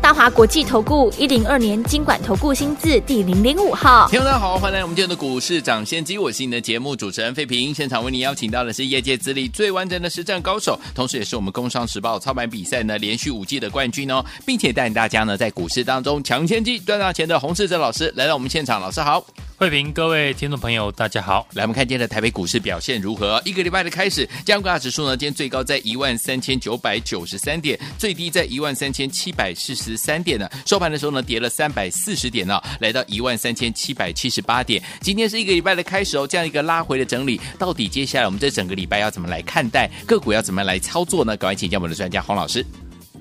大华国际投顾一零二年经管投顾新字第零零五号，听众大家好，欢迎来我们今天的股市抢先机，我是你的节目主持人费平。现场为你邀请到的是业界资历最完整的实战高手，同时也是我们工商时报操盘比赛呢连续五季的冠军哦，并且带领大家呢在股市当中抢先机赚大钱的洪世哲老师来到我们现场，老师好。慧平，各位听众朋友，大家好。来，我们看今天的台北股市表现如何？一个礼拜的开始，加权指数呢，今天最高在一万三千九百九十三点，最低在一万三千七百四十三点呢。收盘的时候呢，跌了三百四十点呢，来到一万三千七百七十八点。今天是一个礼拜的开始哦，这样一个拉回的整理，到底接下来我们这整个礼拜要怎么来看待个股，要怎么来操作呢？赶快请教我们的专家洪老师。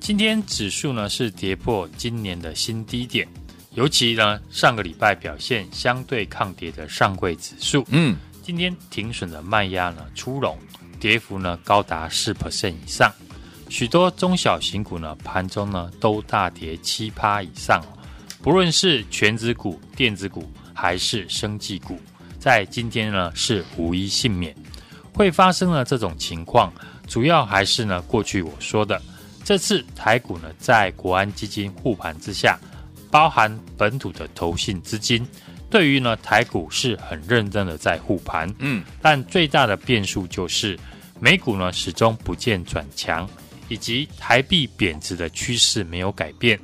今天指数呢是跌破今年的新低点。尤其呢，上个礼拜表现相对抗跌的上柜指数，嗯，今天停损的卖压呢出笼，跌幅呢高达四 percent 以上，许多中小型股呢盘中呢都大跌七趴以上，不论是权值股、电子股还是生技股，在今天呢是无一幸免。会发生了这种情况，主要还是呢过去我说的，这次台股呢在国安基金护盘之下。包含本土的投信资金，对于呢台股是很认真的在护盘，嗯，但最大的变数就是美股呢始终不见转强，以及台币贬值的趋势没有改变。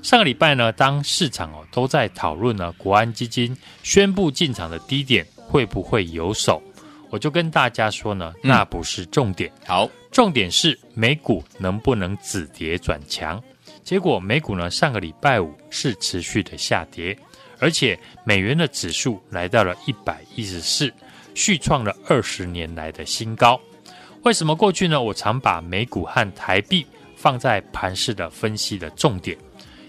上个礼拜呢，当市场哦都在讨论呢国安基金宣布进场的低点会不会有手，我就跟大家说呢，那不是重点，嗯、好，重点是美股能不能止跌转强。结果美股呢，上个礼拜五是持续的下跌，而且美元的指数来到了一百一十四，续创了二十年来的新高。为什么过去呢？我常把美股和台币放在盘势的分析的重点，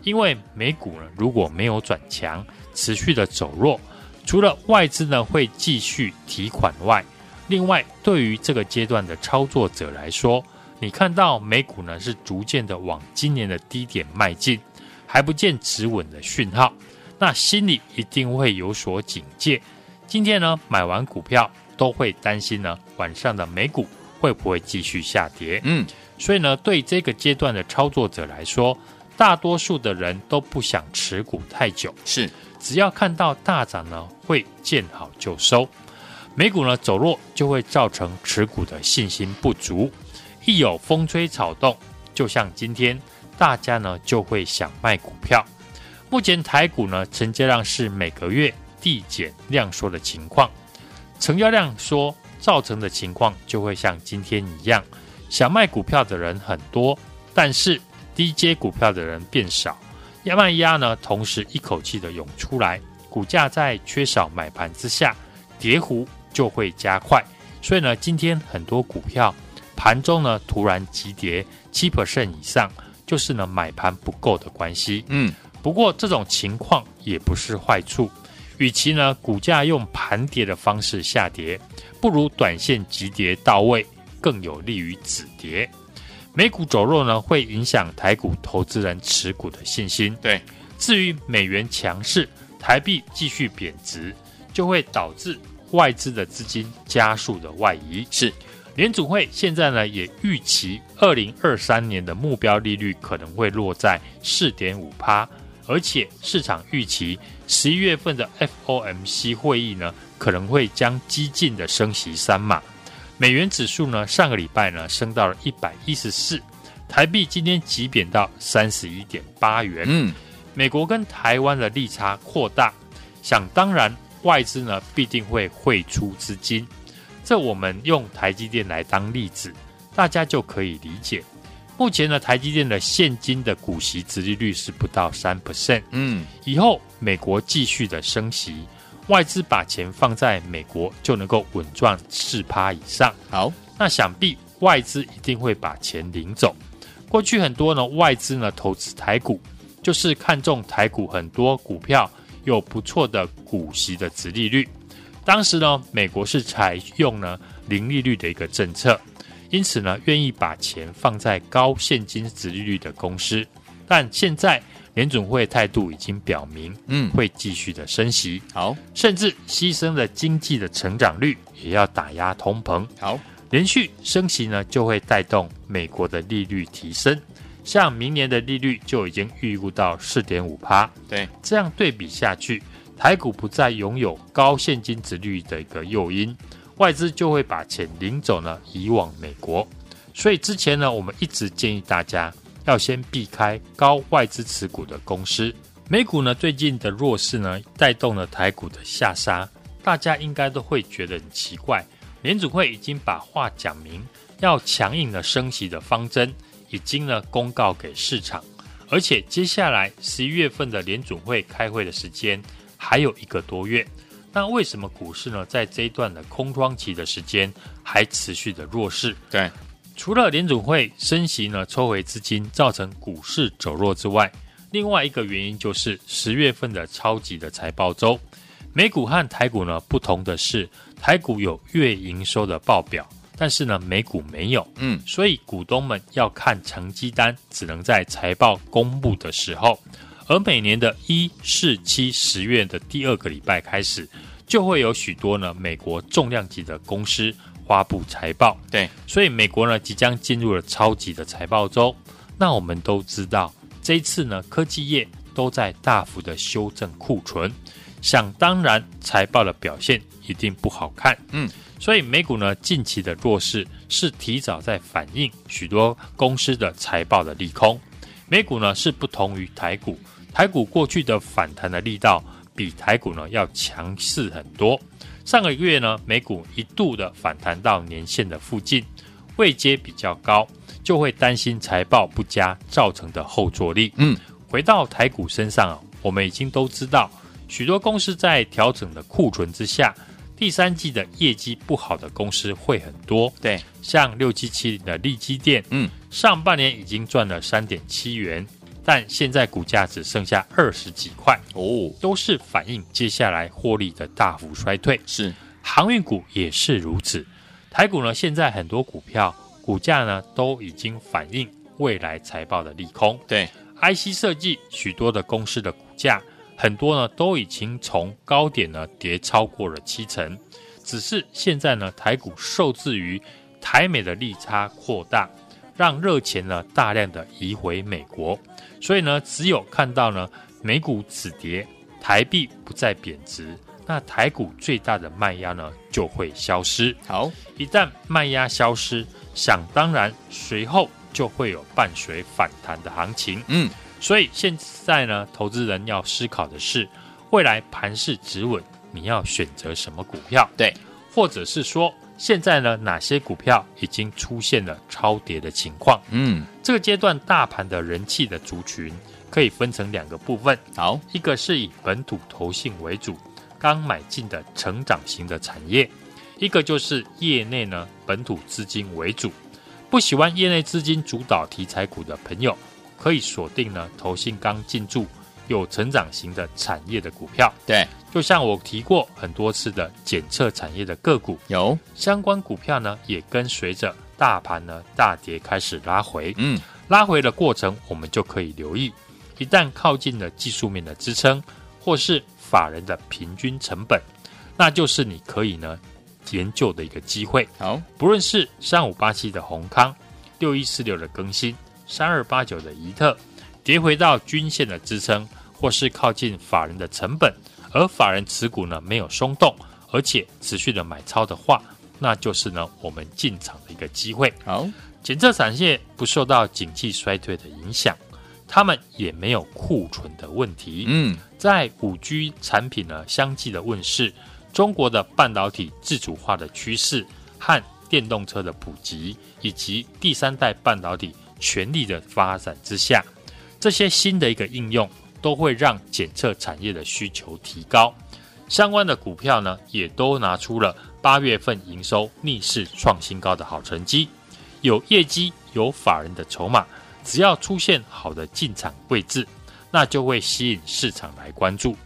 因为美股呢如果没有转强，持续的走弱，除了外资呢会继续提款外，另外对于这个阶段的操作者来说，你看到美股呢是逐渐的往今年的低点迈进，还不见止稳的讯号，那心里一定会有所警戒。今天呢买完股票都会担心呢晚上的美股会不会继续下跌？嗯，所以呢对这个阶段的操作者来说，大多数的人都不想持股太久，是只要看到大涨呢会见好就收，美股呢走弱就会造成持股的信心不足。一有风吹草动，就像今天，大家呢就会想卖股票。目前台股呢成交量是每个月递减量缩的情况，成交量缩造成的情况就会像今天一样，想卖股票的人很多，但是低阶股票的人变少，压卖压呢同时一口气的涌出来，股价在缺少买盘之下，跌幅就会加快。所以呢，今天很多股票。盘中呢突然急跌七 percent 以上，就是呢买盘不够的关系。嗯，不过这种情况也不是坏处，与其呢股价用盘跌的方式下跌，不如短线急跌到位，更有利于止跌。美股走弱呢会影响台股投资人持股的信心。对，至于美元强势，台币继续贬值，就会导致外资的资金加速的外移。是。联储会现在呢也预期，二零二三年的目标利率可能会落在四点五趴，而且市场预期十一月份的 FOMC 会议呢可能会将激进的升息三码。美元指数呢上个礼拜呢升到了一百一十四，台币今天急贬到三十一点八元。嗯，美国跟台湾的利差扩大，想当然外资呢必定会汇出资金。这我们用台积电来当例子，大家就可以理解。目前呢，台积电的现金的股息殖利率是不到三 percent。嗯，以后美国继续的升息，外资把钱放在美国就能够稳赚四趴以上。好，那想必外资一定会把钱领走。过去很多呢，外资呢投资台股，就是看中台股很多股票有不错的股息的殖利率。当时呢，美国是采用呢零利率的一个政策，因此呢，愿意把钱放在高现金值利率的公司。但现在联准会态度已经表明，嗯，会继续的升息，好，甚至牺牲了经济的成长率，也要打压通膨，好，连续升息呢，就会带动美国的利率提升，像明年的利率就已经预估到四点五趴，对，这样对比下去，台股不再拥有高现金殖利率的一个诱因，外资就会把钱领走呢，移往美国，所以之前呢，我们一直建议大家。要先避开高外资持股的公司。美股呢，最近的弱势呢，带动了台股的下杀。大家应该都会觉得很奇怪，联准会已经把话讲明，要强硬的升息的方针，已经呢公告给市场，而且接下来十一月份的联准会开会的时间还有一个多月。那为什么股市呢，在这一段的空窗期的时间还持续的弱势？对。除了联总会升息呢，抽回资金造成股市走弱之外，另外一个原因就是十月份的超级的财报周。美股和台股呢不同的是，台股有月营收的报表，但是呢美股没有。嗯，所以股东们要看成绩单，只能在财报公布的时候。而每年的一、四、七、十月的第二个礼拜开始，就会有许多呢美国重量级的公司。发布财报，对，所以美国呢即将进入了超级的财报周。那我们都知道，这一次呢科技业都在大幅的修正库存，想当然财报的表现一定不好看。嗯，所以美股呢近期的弱势是提早在反映许多公司的财报的利空。美股呢是不同于台股，台股过去的反弹的力道比台股呢要强势很多。上个月呢，美股一度的反弹到年线的附近，位阶比较高，就会担心财报不佳造成的后坐力。嗯，回到台股身上啊，我们已经都知道，许多公司在调整的库存之下，第三季的业绩不好的公司会很多。对，像六七七零的利基电，嗯，上半年已经赚了三点七元。但现在股价只剩下二十几块哦，都是反映接下来获利的大幅衰退。是，航运股也是如此。台股呢，现在很多股票股价呢都已经反映未来财报的利空。对，IC 设计许多的公司的股价很多呢都已经从高点呢跌超过了七成，只是现在呢台股受制于台美的利差扩大，让热钱呢大量的移回美国。所以呢，只有看到呢美股止跌，台币不再贬值，那台股最大的卖压呢就会消失。好，一旦卖压消失，想当然随后就会有伴随反弹的行情。嗯，所以现在呢，投资人要思考的是，未来盘势止稳，你要选择什么股票？对，或者是说，现在呢哪些股票已经出现了超跌的情况？嗯。这个阶段大盘的人气的族群可以分成两个部分，好，一个是以本土投信为主，刚买进的成长型的产业；一个就是业内呢本土资金为主。不喜欢业内资金主导题材股的朋友，可以锁定呢投信刚进驻有成长型的产业的股票。对，就像我提过很多次的检测产业的个股，有相关股票呢也跟随着。大盘呢大跌开始拉回，嗯，拉回的过程我们就可以留意，一旦靠近了技术面的支撑，或是法人的平均成本，那就是你可以呢研究的一个机会。好，不论是三五八七的宏康，六一四六的更新，三二八九的怡特，跌回到均线的支撑，或是靠近法人的成本，而法人持股呢没有松动，而且持续的买超的话。那就是呢，我们进场的一个机会。好，检测产业不受到景气衰退的影响，他们也没有库存的问题。嗯，在五 G 产品呢相继的问世，中国的半导体自主化的趋势和电动车的普及，以及第三代半导体全力的发展之下，这些新的一个应用都会让检测产业的需求提高。相关的股票呢，也都拿出了八月份营收逆势创新高的好成绩，有业绩、有法人的筹码，只要出现好的进场位置，那就会吸引市场来关注。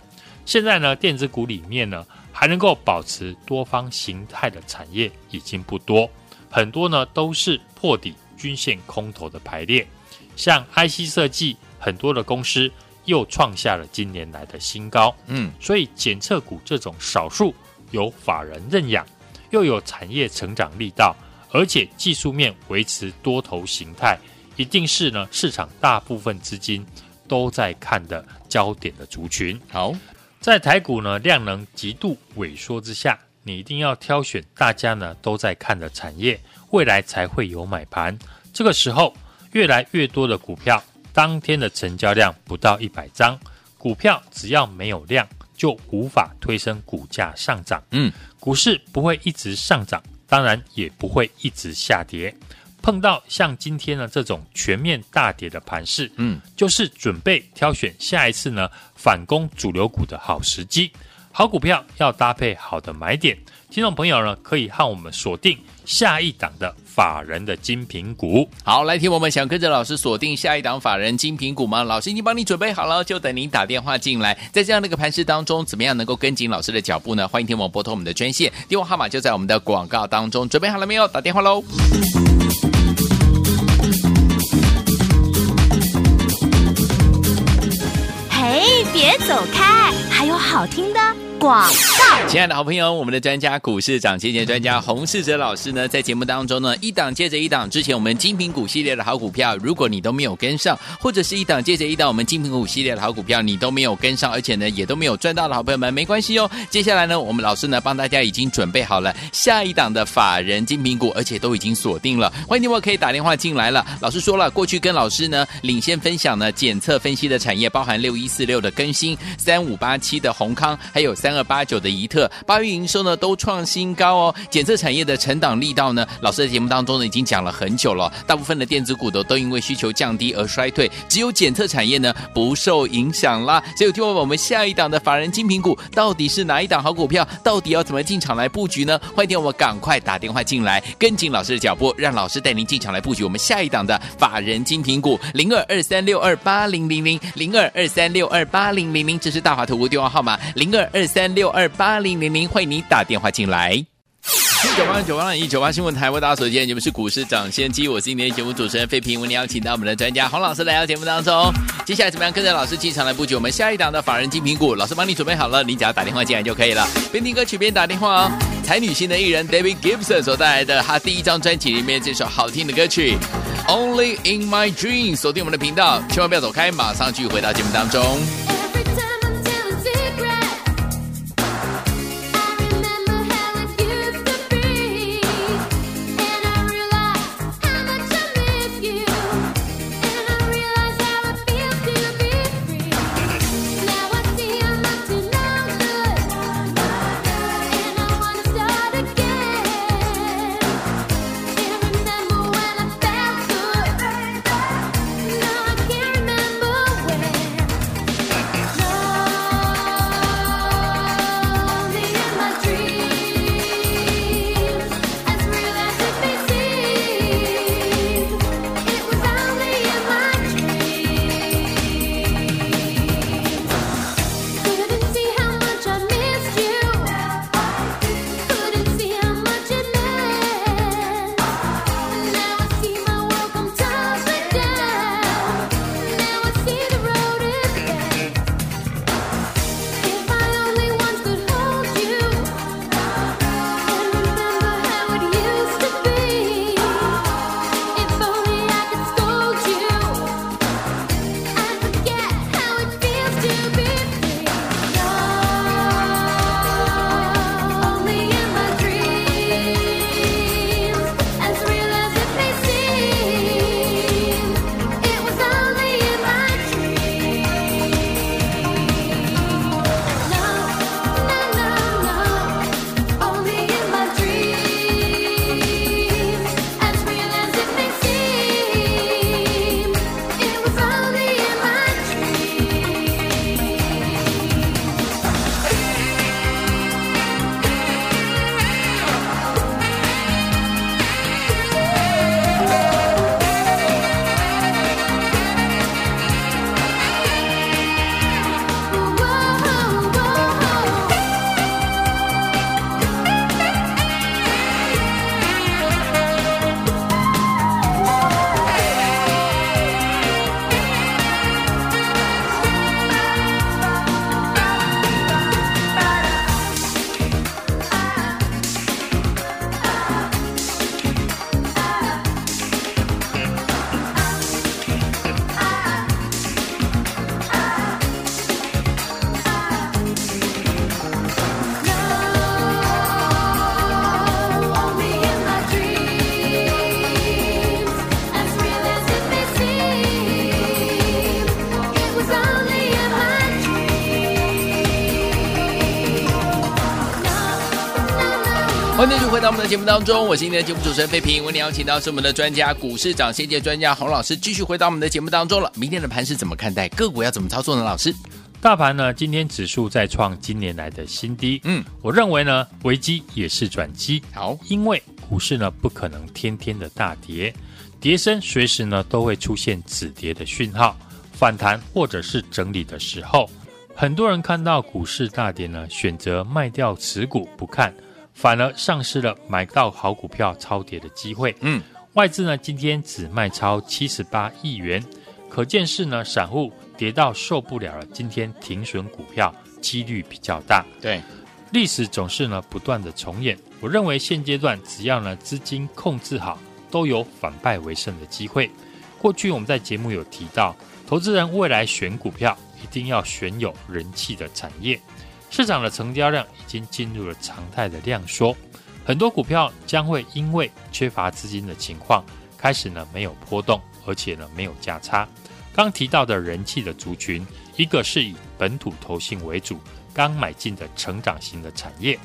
现在呢，电子股里面呢，还能够保持多方形态的产业已经不多，很多呢都是破底均线空头的排列。像 IC 设计，很多的公司又创下了今年来的新高。嗯，所以检测股这种少数有法人认养，又有产业成长力道，而且技术面维持多头形态，一定是呢市场大部分资金都在看的焦点的族群。好，在台股呢量能极度萎缩之下，你一定要挑选大家呢都在看的产业，未来才会有买盘。这个时候，越来越多的股票，当天的成交量不到一百张，股票只要没有量，就无法推升股价上涨。嗯，股市不会一直上涨，当然也不会一直下跌。碰到像今天呢这种全面大跌的盘势，嗯，就是准备挑选下一次呢反攻主流股的好时机。好股票要搭配好的买点，听众朋友呢可以和我们锁定下一档的。法人的精品股，好，来听我们想跟着老师锁定下一档法人精品股吗？老师已经帮你准备好了，就等您打电话进来。在这样的一个盘势当中，怎么样能够跟紧老师的脚步呢？欢迎听我们拨通我们的专线，电话号码就在我们的广告当中。准备好了没有？打电话喽！嘿，别走开，好听的。广告，亲爱的好朋友，我们的专家股市涨跌跌专家洪世哲老师呢，在节目当中呢，一档接着一档，之前我们精品股系列的好股票，如果你都没有跟上，或者是一档接着一档，我们精品股系列的好股票，你都没有跟上，而且呢，也都没有赚到的好朋友们，没关系哦。接下来呢，我们老师呢，帮大家已经准备好了下一档的法人精品股，而且都已经锁定了。欢迎你们可以打电话进来了。老师说了，过去跟老师呢领先分享呢检测分析的产业，包含六一四六的更新，三五八七的閎康，还有三。二八九的宜特，八月营收呢都创新高哦。检测产业的成长力道呢，老师在节目当中呢已经讲了很久了。大部分的电子股都都因为需求降低而衰退，只有检测产业呢不受影响啦。所以听我们下一档的法人精品股到底是哪一档好股票？到底要怎么进场来布局呢？欢迎听我们赶快打电话进来，跟紧老师的脚步，让老师带您进场来布局我们下一档的法人精品股零二二三六二八零零零零二二三六二八零零零，这是大华投顾电话号码零二二三。六二八零零零，欢迎你打电话进来。一九八九八一九八新闻台，为大家所见，你们是股市涨先机，我是今天节目主持人费平，为您邀请到我们的专家洪老师来到节目当中。接下来怎么样跟着老师进场来布局我们下一档的法人精品股？老师帮你准备好了，你只要打电话进来就可以了。边听歌曲边打电话哦。才女性的艺人 David Gibson 所带来的他第一张专辑里面这首好听的歌曲《Only in My Dream》，锁定我们的频道，千万不要走开，马上继续回到节目当中。欢迎继续回到我们的节目当中，我是今天的节目主持人费平。为您邀请到是我们的专家股市长先界专家洪老师，继续回到我们的节目当中了。明天的盘是怎么看待？个股要怎么操作呢？老师，大盘呢？今天指数再创今年来的新低。嗯，我认为呢，危机也是转机。好，因为股市呢不可能天天的大跌，跌升随时呢都会出现止跌的讯号，反弹或者是整理的时候。很多人看到股市大跌呢，选择卖掉持股不看，反而丧失了买到好股票超跌的机会。嗯，外资呢今天只卖超七十八亿元，可见是呢散户跌到受不了了，今天停损股票几率比较大。对，历史总是呢不断的重演。我认为现阶段只要呢资金控制好，都有反败为胜的机会。过去我们在节目有提到，投资人未来选股票。一定要选有人气的产业，市场的成交量已经进入了常态的量缩，很多股票将会因为缺乏资金的情况，开始呢没有波动，而且呢没有价差。刚提到的人气的族群，一个是以本土投信为主，刚买进的成长型的产业，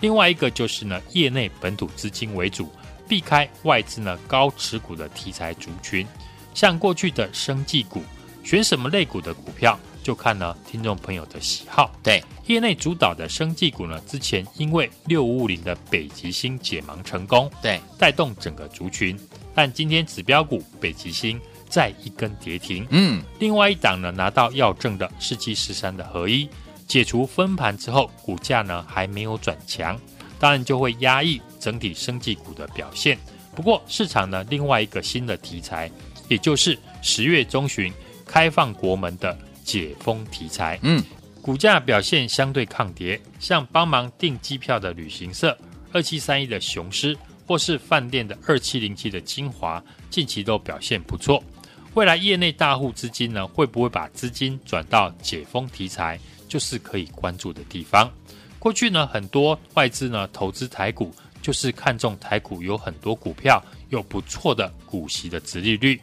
另外一个就是呢业内本土资金为主，避开外资呢高持股的题材族群，像过去的生技股，选什么类股的股票？就看呢，听众朋友的喜好。对，业内主导的生技股呢，之前因为六五五零的北极星解盲成功，对，带动整个族群。但今天指标股北极星再一根跌停。嗯，另外一档呢，拿到药证的世纪十三的合一，解除分盘之后，股价呢还没有转强，当然就会压抑整体生技股的表现。不过市场呢，另外一个新的题材，也就是十月中旬开放国门的。解封题材，嗯，股价表现相对抗跌，像帮忙订机票的旅行社二七三一的雄狮，或是饭店的二七零七的精华，近期都表现不错。未来业内大户资金呢，会不会把资金转到解封题材，就是可以关注的地方。过去呢，很多外资呢投资台股，就是看中台股有很多股票有不错的股息的殖利率。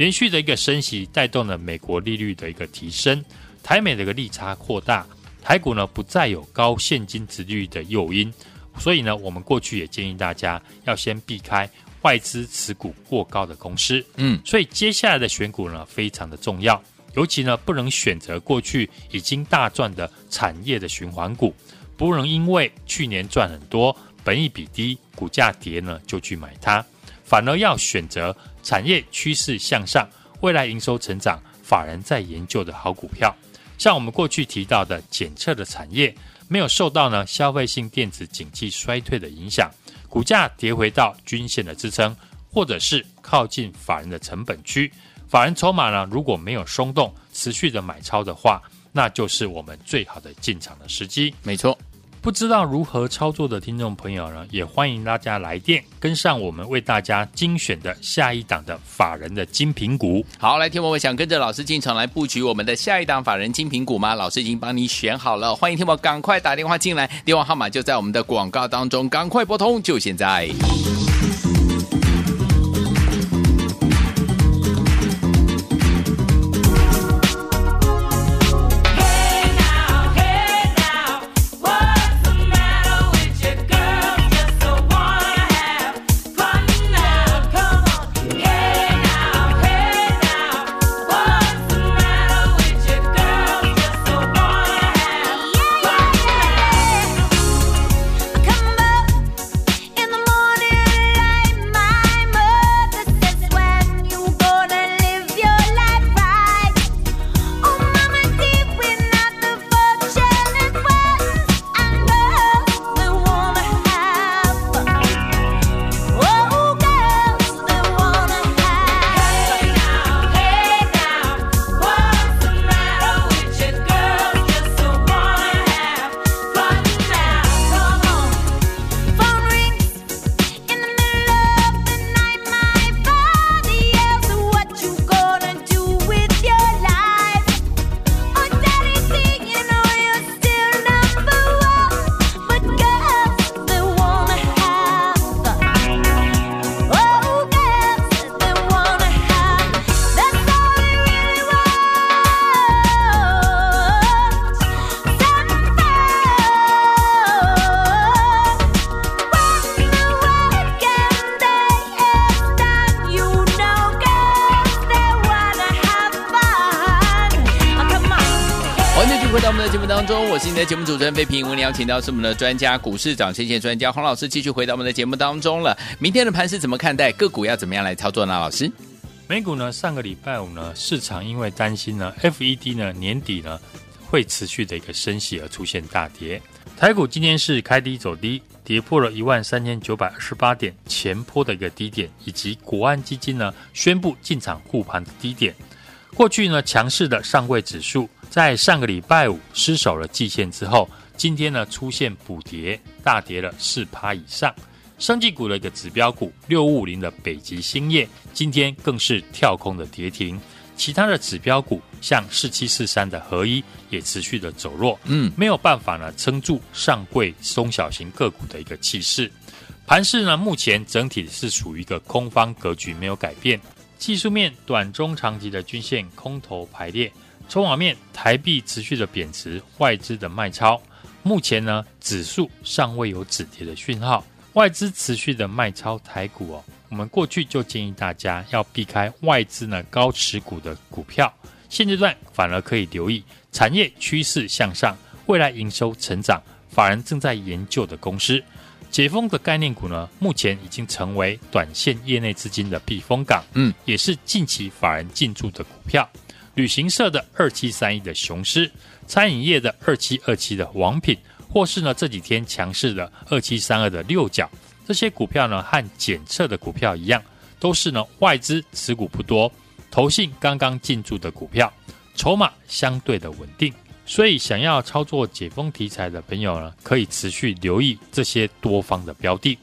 连续的一个升息，带动了美国利率的一个提升，台美的一个利差扩大，台股呢不再有高现金值率的诱因，所以呢，我们过去也建议大家要先避开外资持股过高的公司。嗯，所以接下来的选股呢非常的重要，尤其呢不能选择过去已经大赚的产业的循环股，不能因为去年赚很多，本益比低，股价跌呢就去买它，反而要选择。产业趋势向上，未来营收成长，法人在研究的好股票，像我们过去提到的检测的产业，没有受到呢消费性电子景气衰退的影响，股价跌回到均线的支撑，或者是靠近法人的成本区，法人筹码呢如果没有松动，持续的买超的话，那就是我们最好的进场的时机。没错。不知道如何操作的听众朋友呢，也欢迎大家来电跟上我们为大家精选的下一档的法人的精品股。好，来听我们想跟着老师进场来布局我们的下一档法人精品股吗？老师已经帮你选好了，欢迎听我赶快打电话进来，电话号码就在我们的广告当中，赶快拨通，就现在。的节目主持人费平。我们邀请到是我们的专家，股市涨先线专家黄老师，继续回到我们的节目当中了。明天的盘是怎么看待？个股要怎么样来操作呢？老师，美股呢，上个礼拜五呢，市场因为担心呢，FED 呢年底呢会持续的一个升息而出现大跌。台股今天是开低走低，跌破了一万三千九百二十八点前波的一个低点，以及国安基金呢宣布进场护盘的低点。过去呢，强势的上柜指数在上个礼拜五失守了季线之后，今天呢出现补跌，大跌了四趴以上。生技股的一个指标股六五五零的北极星业，今天更是跳空的跌停。其他的指标股像四七四三的合一也持续的走弱，嗯，没有办法呢撑住上柜中小型个股的一个气势。盘势呢目前整体是属于一个空方格局，没有改变。技术面短中长期的均线空头排列，筹码面台币持续的贬值，外资的卖超。目前呢，指数尚未有止跌的讯号，外资持续的卖超台股哦。我们过去就建议大家要避开外资呢高持股的股票，现阶段反而可以留意产业趋势向上，未来营收成长，法人正在研究的公司。解封的概念股呢，目前已经成为短线业内资金的避风港，嗯，也是近期法人进驻的股票。旅行社的二七三一的雄狮，餐饮业的二七二七的王品，或是呢这几天强势的二七三二的六角，这些股票呢和检测的股票一样，都是呢外资持股不多，投信刚刚进驻的股票，筹码相对的稳定。所以，想要操作解封题材的朋友呢，可以持续留意这些多方的标的。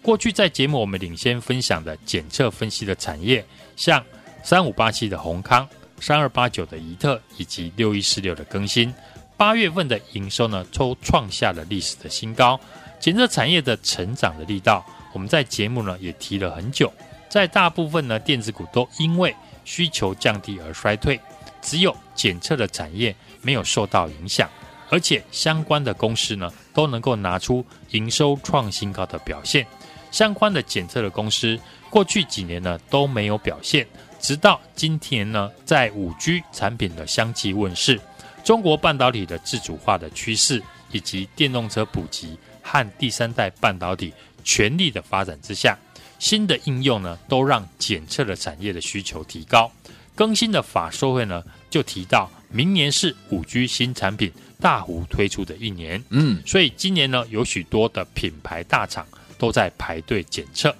过去在节目我们领先分享的检测分析的产业，像三五八七的閎康、三二八九的宜特以及六一四六的更新，八月份的营收呢都创下了历史的新高。检测产业的成长的力道，我们在节目呢也提了很久。在大部分呢电子股都因为需求降低而衰退，只有检测的产业。没有受到影响，而且相关的公司呢都能够拿出营收创新高的表现。相关的检测的公司过去几年呢都没有表现，直到今天呢，在五 G 产品的相继问世、中国半导体的自主化的趋势，以及电动车普及和第三代半导体全力的发展之下，新的应用呢都让检测的产业的需求提高。更新的法说会呢就提到。明年是五 G 新产品大幅推出的一年，嗯，所以今年呢，有许多的品牌大厂都在排队检测。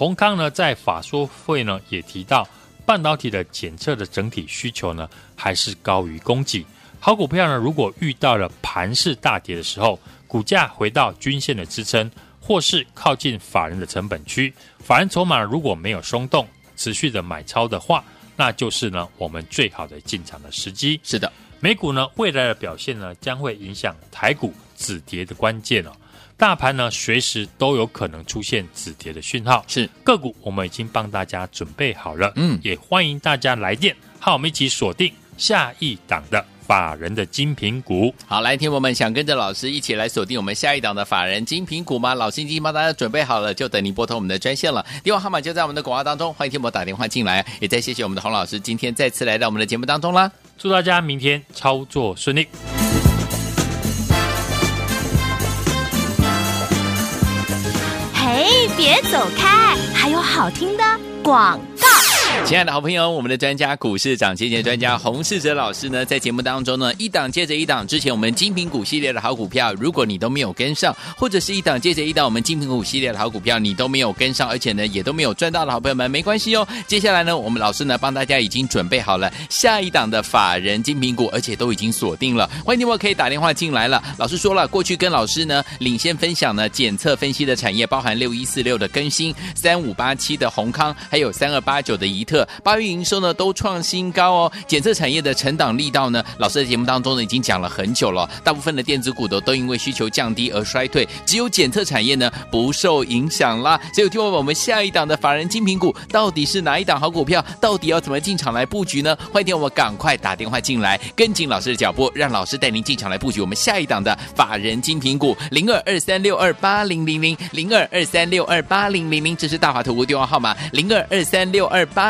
閎康呢，在法说会呢也提到，半导体的检测的整体需求呢还是高于供给。好股票呢，如果遇到了盘势大跌的时候，股价回到均线的支撑，或是靠近法人的成本区，法人筹码如果没有松动，持续的买超的话。那就是呢，我们最好的进场的时机。是的，美股呢未来的表现呢，将会影响台股止跌的关键哦。大盘呢，随时都有可能出现止跌的讯号。是个股，我们已经帮大家准备好了。嗯，也欢迎大家来电，和我们一起锁定下一档的。法人的精品股，好，来听我们想跟着老师一起来锁定我们下一档的法人精品股吗？老师已经帮大家准备好了，就等您拨通我们的专线了。电话号码就在我们的广告当中，欢迎听我打电话进来。也再谢谢我们的洪老师今天再次来到我们的节目当中啦，祝大家明天操作顺利。别走开，还有好听的广告。亲爱的好朋友，我们的专家股市涨跌跌专家洪世哲老师呢，在节目当中呢，一档接着一档，之前我们精品股系列的好股票，如果你都没有跟上，或者是一档接着一档，我们精品股系列的好股票，你都没有跟上，而且呢，也都没有赚到的好朋友们，没关系哦。接下来呢，我们老师呢，帮大家已经准备好了下一档的法人精品股，而且都已经锁定了。欢迎你们可以打电话进来了。老师说了，过去跟老师呢领先分享呢检测分析的产业，包含六一四六的更新，三五八七的閎康，还有三二八九的宜特。八月营收呢都创新高哦，检测产业的成长力道呢，老师在节目当中呢已经讲了很久了。大部分的电子股都都因为需求降低而衰退，只有检测产业呢不受影响啦。所以听我，我们下一档的法人精品股到底是哪一档好股票？到底要怎么进场来布局呢？欢迎我们赶快打电话进来，跟紧老师的脚步，让老师带您进场来布局我们下一档的法人精品股零二二三六二八零零零零二二三六二八零零零，这是大华投顾电话号码零二二三六二八。